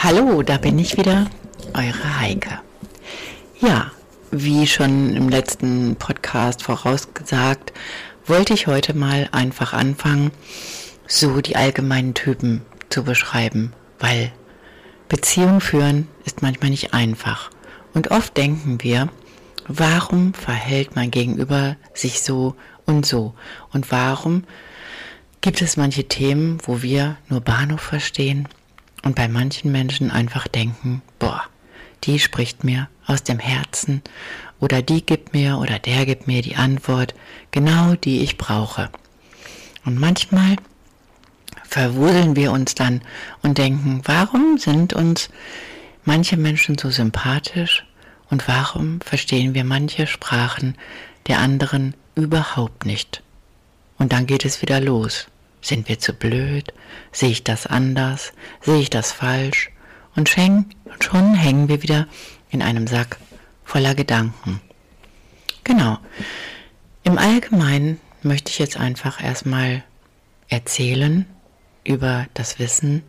Hallo, da bin ich wieder, eure Heike. Ja, wie schon im letzten Podcast vorausgesagt, wollte ich heute mal einfach anfangen, so die allgemeinen Typen zu beschreiben, weil Beziehung führen ist manchmal nicht einfach. Und oft denken wir, warum verhält mein Gegenüber sich so und so? Und warum gibt es manche Themen, wo wir nur Bahnhof verstehen und bei manchen Menschen einfach denken, boah, die spricht mir aus dem Herzen oder die gibt mir oder der gibt mir die Antwort, genau die ich brauche. Und manchmal verwuseln wir uns dann und denken, warum sind uns manche Menschen so sympathisch und warum verstehen wir manche Sprachen der anderen überhaupt nicht? Und dann geht es wieder los. Sind wir zu blöd? Sehe ich das anders? Sehe ich das falsch? Und schon hängen wir wieder in einem Sack voller Gedanken. Genau. Im Allgemeinen möchte ich jetzt einfach erstmal erzählen über das Wissen,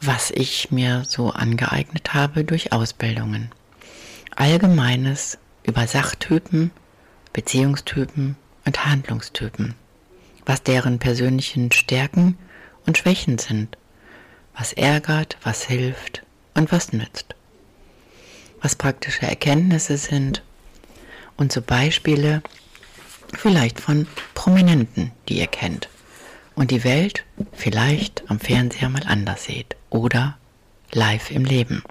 was ich mir so angeeignet habe durch Ausbildungen. Allgemeines über Sachtypen, Beziehungstypen und Handlungstypen was deren persönlichen Stärken und Schwächen sind, was ärgert, was hilft und was nützt, was praktische Erkenntnisse sind und so Beispiele vielleicht von Prominenten, die ihr kennt und die Welt vielleicht am Fernseher mal anders seht oder live im Leben.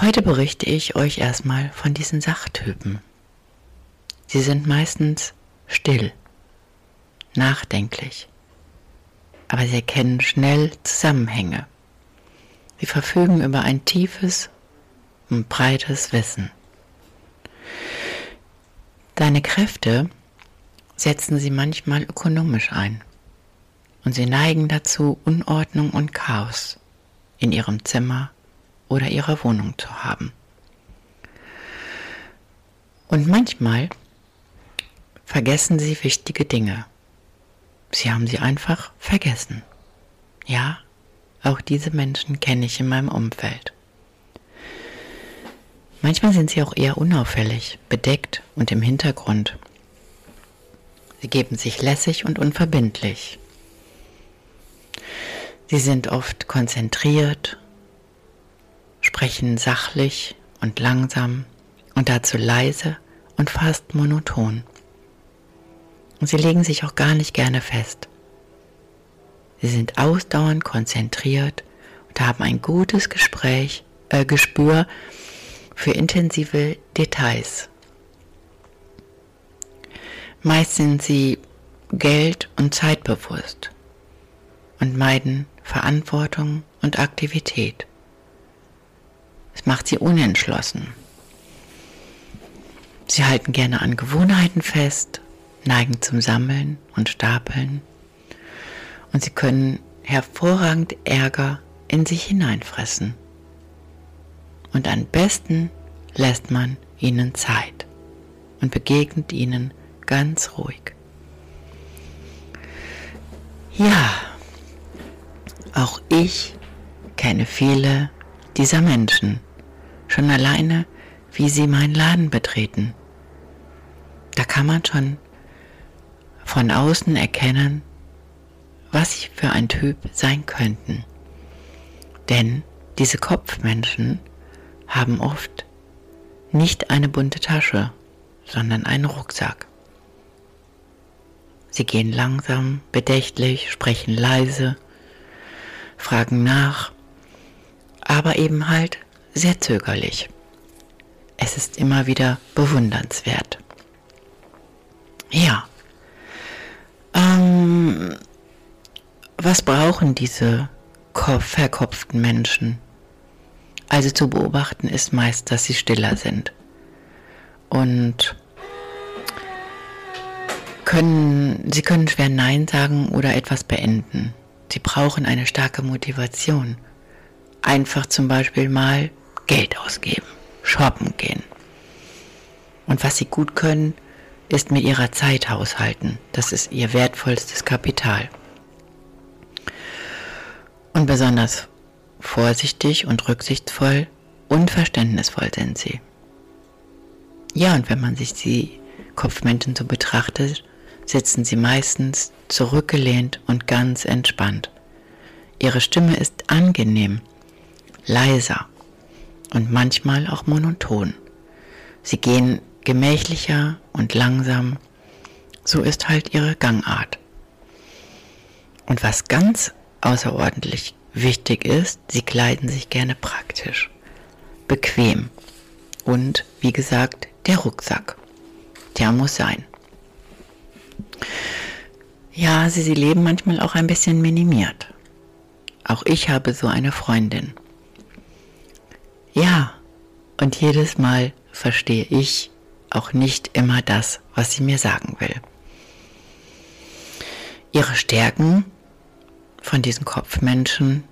Heute berichte ich euch erstmal von diesen Sachtypen. Sie sind meistens still nachdenklich, aber sie erkennen schnell Zusammenhänge. Sie verfügen über ein tiefes und breites Wissen. Deine Kräfte setzen sie manchmal ökonomisch ein und sie neigen dazu, Unordnung und Chaos in ihrem Zimmer oder ihrer Wohnung zu haben. Und manchmal vergessen sie wichtige Dinge Sie haben sie einfach vergessen. Ja, auch diese Menschen kenne ich in meinem Umfeld. Manchmal sind sie auch eher unauffällig, bedeckt und im Hintergrund. Sie geben sich lässig und unverbindlich. Sie sind oft konzentriert, sprechen sachlich und langsam und dazu leise und fast monoton. Und sie legen sich auch gar nicht gerne fest. Sie sind ausdauernd konzentriert und haben ein gutes Gespräch, äh, Gespür für intensive Details. Meist sind sie Geld- und Zeitbewusst und meiden Verantwortung und Aktivität. Es macht sie unentschlossen. Sie halten gerne an Gewohnheiten fest neigen zum Sammeln und Stapeln und sie können hervorragend Ärger in sich hineinfressen. Und am besten lässt man ihnen Zeit und begegnet ihnen ganz ruhig. Ja, auch ich kenne viele dieser Menschen, schon alleine, wie sie meinen Laden betreten. Da kann man schon von außen erkennen, was sie für ein Typ sein könnten. Denn diese Kopfmenschen haben oft nicht eine bunte Tasche, sondern einen Rucksack. Sie gehen langsam, bedächtlich, sprechen leise, fragen nach, aber eben halt sehr zögerlich. Es ist immer wieder bewundernswert. Ja, ähm, was brauchen diese verkopften Menschen. Also zu beobachten ist meist, dass sie stiller sind. Und können, sie können schwer Nein sagen oder etwas beenden. Sie brauchen eine starke Motivation. Einfach zum Beispiel mal Geld ausgeben, shoppen gehen. Und was sie gut können, ist mit ihrer Zeit haushalten. Das ist ihr wertvollstes Kapital. Und besonders vorsichtig und rücksichtsvoll und verständnisvoll sind sie. Ja, und wenn man sich die Kopfmenschen so betrachtet, sitzen sie meistens zurückgelehnt und ganz entspannt. Ihre Stimme ist angenehm, leiser und manchmal auch monoton. Sie gehen gemächlicher und langsam, so ist halt ihre Gangart. Und was ganz außerordentlich wichtig ist, sie kleiden sich gerne praktisch, bequem und wie gesagt, der Rucksack, der muss sein. Ja, sie, sie leben manchmal auch ein bisschen minimiert. Auch ich habe so eine Freundin. Ja, und jedes Mal verstehe ich auch nicht immer das, was sie mir sagen will. Ihre Stärken von diesen Kopfmenschen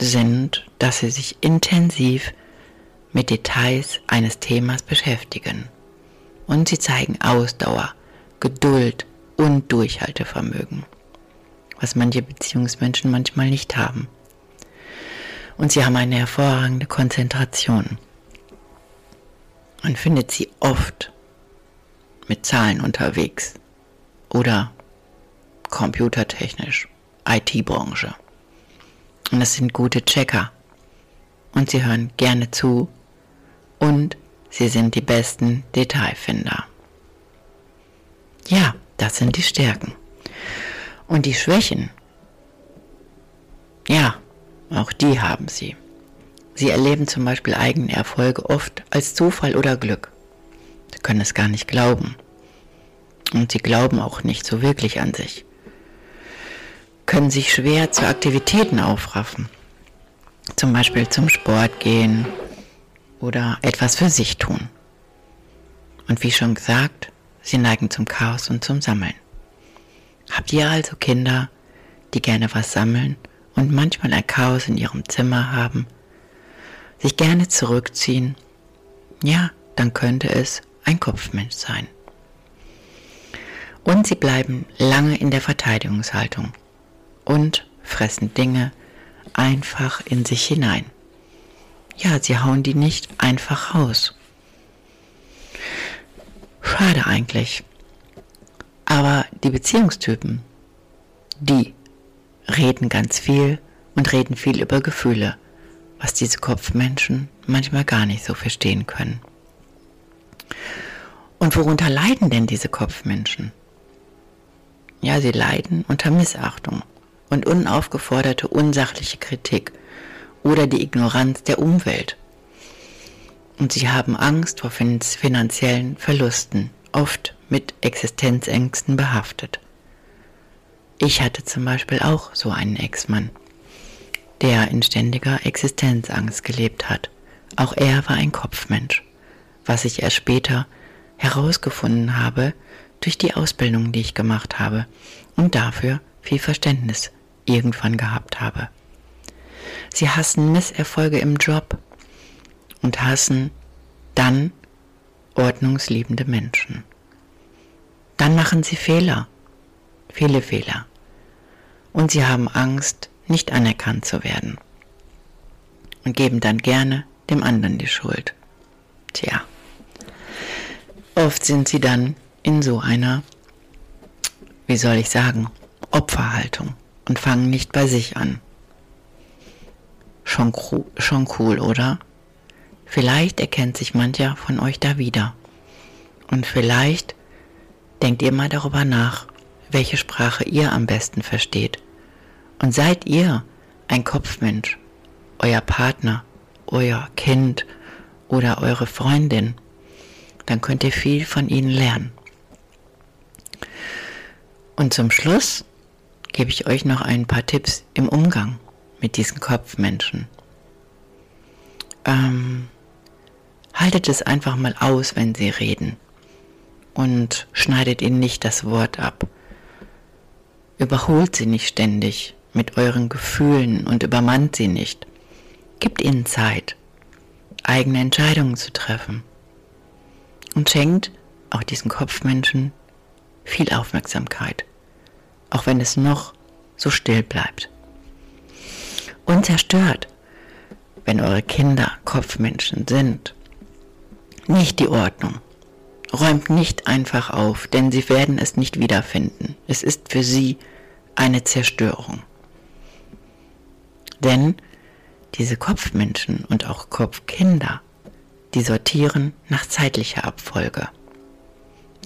sind, dass sie sich intensiv mit Details eines Themas beschäftigen. Und sie zeigen Ausdauer, Geduld und Durchhaltevermögen, was manche Beziehungsmenschen manchmal nicht haben. Und sie haben eine hervorragende Konzentration. Man findet sie oft mit Zahlen unterwegs oder computertechnisch, IT-Branche. Und das sind gute Checker. Und sie hören gerne zu und sie sind die besten Detailfinder. Ja, das sind die Stärken. Und die Schwächen, ja, auch die haben sie. Sie erleben zum Beispiel eigene Erfolge oft als Zufall oder Glück. Sie können es gar nicht glauben. Und sie glauben auch nicht so wirklich an sich. Können sich schwer zu Aktivitäten aufraffen. Zum Beispiel zum Sport gehen oder etwas für sich tun. Und wie schon gesagt, Sie neigen zum Chaos und zum Sammeln. Habt ihr also Kinder, die gerne was sammeln und manchmal ein Chaos in ihrem Zimmer haben, sich gerne zurückziehen? Ja, dann könnte es ein Kopfmensch sein. Und sie bleiben lange in der Verteidigungshaltung und fressen Dinge einfach in sich hinein. Ja, sie hauen die nicht einfach raus. Schade eigentlich. Aber die Beziehungstypen, die reden ganz viel und reden viel über Gefühle, was diese Kopfmenschen manchmal gar nicht so verstehen können. Und worunter leiden denn diese Kopfmenschen? Ja, sie leiden unter Missachtung und unaufgeforderte unsachliche Kritik oder die Ignoranz der Umwelt und sie haben Angst vor finanziellen Verlusten, oft mit Existenzängsten behaftet. Ich hatte zum Beispiel auch so einen Ex-Mann, der in ständiger Existenzangst gelebt hat. Auch er war ein Kopfmensch, was ich erst später herausgefunden habe durch die Ausbildung, die ich gemacht habe und dafür viel Verständnis irgendwann gehabt habe. Sie hassen Misserfolge im Job, und hassen dann ordnungsliebende Menschen. Dann machen sie Fehler, viele Fehler. Und sie haben Angst, nicht anerkannt zu werden. Und geben dann gerne dem anderen die Schuld. Tja, oft sind sie dann in so einer, wie soll ich sagen, Opferhaltung und fangen nicht bei sich an. Schon, schon cool, oder? Vielleicht erkennt sich mancher von euch da wieder. Und vielleicht denkt ihr mal darüber nach, welche Sprache ihr am besten versteht. Und seid ihr ein Kopfmensch, euer Partner, euer Kind oder eure Freundin, dann könnt ihr viel von ihnen lernen. Und zum Schluss gebe ich euch noch ein paar Tipps im Umgang mit diesen Kopfmenschen. Ähm, haltet es einfach mal aus, wenn sie reden und schneidet ihnen nicht das Wort ab. Überholt sie nicht ständig mit euren Gefühlen und übermannt sie nicht. Gibt ihnen Zeit, eigene Entscheidungen zu treffen und schenkt auch diesen Kopfmenschen viel Aufmerksamkeit, auch wenn es noch so still bleibt. Und zerstört, wenn eure Kinder Kopfmenschen sind, nicht die Ordnung. Räumt nicht einfach auf, denn sie werden es nicht wiederfinden. Es ist für sie eine Zerstörung. Denn diese Kopfmenschen und auch Kopfkinder, die sortieren nach zeitlicher Abfolge.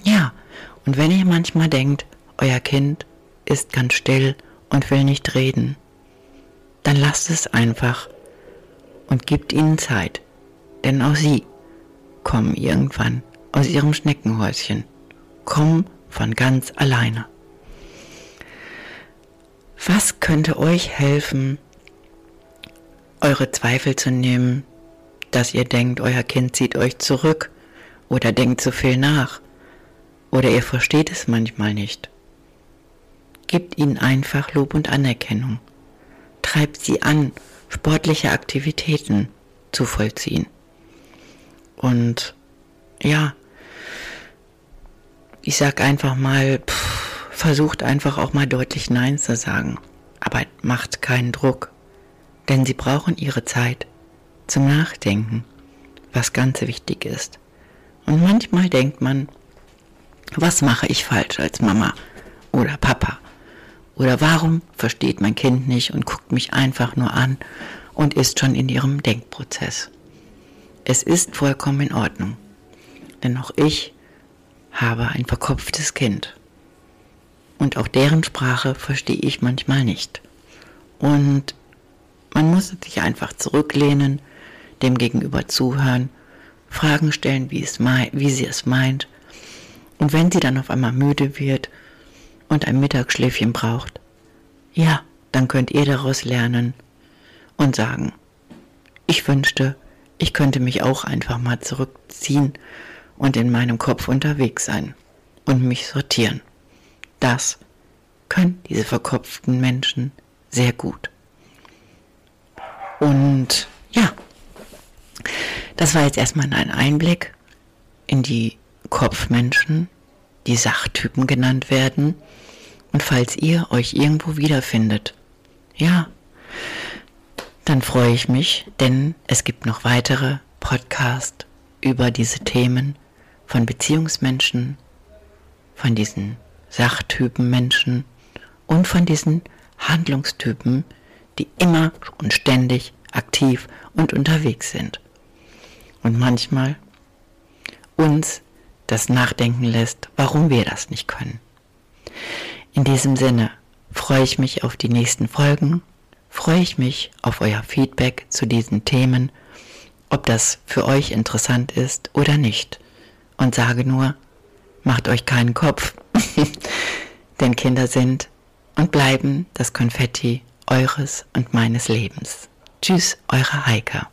Ja, und wenn ihr manchmal denkt, euer Kind ist ganz still und will nicht reden, dann lasst es einfach und gebt ihnen Zeit, denn auch sie kommen irgendwann aus ihrem Schneckenhäuschen, kommen von ganz alleine. Was könnte euch helfen, eure Zweifel zu nehmen, dass ihr denkt, euer Kind zieht euch zurück oder denkt zu viel nach oder ihr versteht es manchmal nicht. Gebt ihnen einfach Lob und Anerkennung. Treibt sie an, sportliche Aktivitäten zu vollziehen. Und ja, ich sag einfach mal, pff, versucht einfach auch mal deutlich Nein zu sagen. Aber macht keinen Druck. Denn sie brauchen ihre Zeit zum Nachdenken, was ganz wichtig ist. Und manchmal denkt man, was mache ich falsch als Mama oder Papa? Oder warum versteht mein Kind nicht und guckt mich einfach nur an und ist schon in ihrem Denkprozess? Es ist vollkommen in Ordnung. Denn auch ich habe ein verkopftes Kind. Und auch deren Sprache verstehe ich manchmal nicht. Und man muss sich einfach zurücklehnen, dem Gegenüber zuhören, Fragen stellen, wie, es wie sie es meint. Und wenn sie dann auf einmal müde wird und ein Mittagsschläfchen braucht, ja, dann könnt ihr daraus lernen und sagen, ich wünschte, ich könnte mich auch einfach mal zurückziehen und in meinem Kopf unterwegs sein und mich sortieren. Das können diese verkopften Menschen sehr gut. Und ja, das war jetzt erstmal ein Einblick in die Kopfmenschen, die Sachtypen genannt werden. Und falls ihr euch irgendwo wiederfindet, ja, dann freue ich mich, denn es gibt noch weitere Podcasts über diese Themen von Beziehungsmenschen, von diesen Sachtypen Menschen und von diesen Handlungstypen, die immer und ständig aktiv und unterwegs sind. Und manchmal uns das nachdenken lässt, warum wir das nicht können. In diesem Sinne freue ich mich auf die nächsten Folgen, freue ich mich auf euer Feedback zu diesen Themen, ob das für euch interessant ist oder nicht. Und sage nur, macht euch keinen Kopf, denn Kinder sind und bleiben das Konfetti eures und meines Lebens. Tschüss, eure Heike.